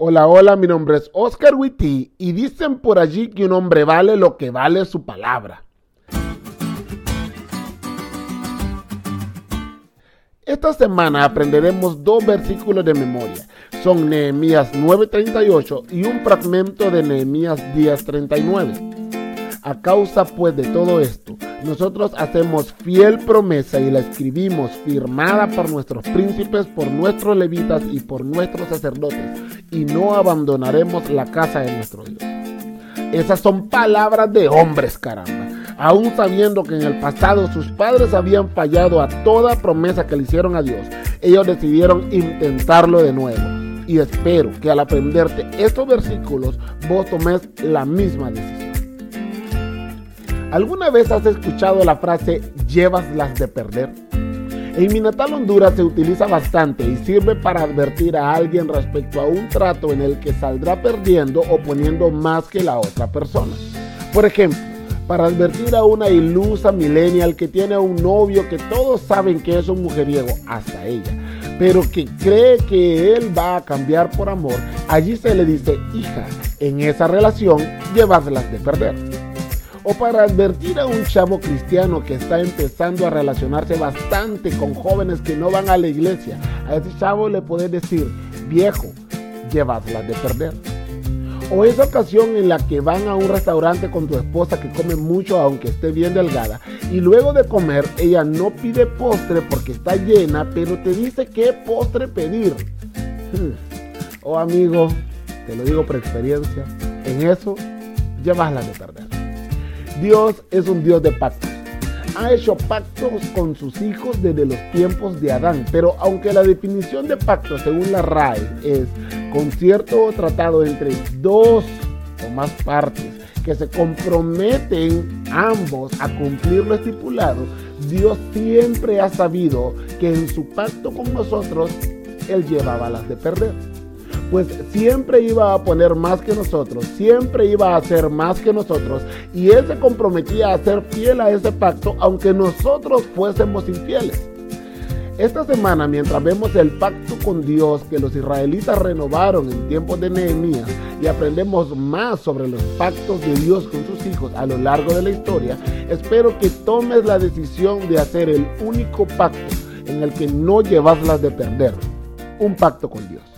Hola, hola, mi nombre es Oscar Witty y dicen por allí que un hombre vale lo que vale su palabra. Esta semana aprenderemos dos versículos de memoria. Son Nehemías 9:38 y un fragmento de Nehemías 10:39. A causa pues de todo esto, nosotros hacemos fiel promesa y la escribimos firmada por nuestros príncipes, por nuestros levitas y por nuestros sacerdotes, y no abandonaremos la casa de nuestro Dios. Esas son palabras de hombres, caramba. Aún sabiendo que en el pasado sus padres habían fallado a toda promesa que le hicieron a Dios, ellos decidieron intentarlo de nuevo. Y espero que al aprenderte estos versículos vos tomes la misma decisión. ¿Alguna vez has escuchado la frase llevas las de perder? En mi natal Honduras se utiliza bastante y sirve para advertir a alguien respecto a un trato en el que saldrá perdiendo o poniendo más que la otra persona. Por ejemplo, para advertir a una ilusa millennial que tiene un novio que todos saben que es un mujeriego, hasta ella, pero que cree que él va a cambiar por amor, allí se le dice, hija, en esa relación llevas las de perder o para advertir a un chavo cristiano que está empezando a relacionarse bastante con jóvenes que no van a la iglesia, a ese chavo le puedes decir, viejo, llevaslas de perder. O esa ocasión en la que van a un restaurante con tu esposa que come mucho aunque esté bien delgada y luego de comer ella no pide postre porque está llena, pero te dice qué postre pedir. Oh amigo, te lo digo por experiencia, en eso llevaslas de perder. Dios es un Dios de pactos. Ha hecho pactos con sus hijos desde los tiempos de Adán, pero aunque la definición de pacto según la RAE es concierto tratado entre dos o más partes que se comprometen ambos a cumplir lo estipulado, Dios siempre ha sabido que en su pacto con nosotros Él llevaba las de perder pues siempre iba a poner más que nosotros, siempre iba a hacer más que nosotros, y Él se comprometía a ser fiel a ese pacto, aunque nosotros fuésemos infieles. Esta semana, mientras vemos el pacto con Dios que los israelitas renovaron en tiempos de Nehemías y aprendemos más sobre los pactos de Dios con sus hijos a lo largo de la historia, espero que tomes la decisión de hacer el único pacto en el que no llevas las de perder, un pacto con Dios.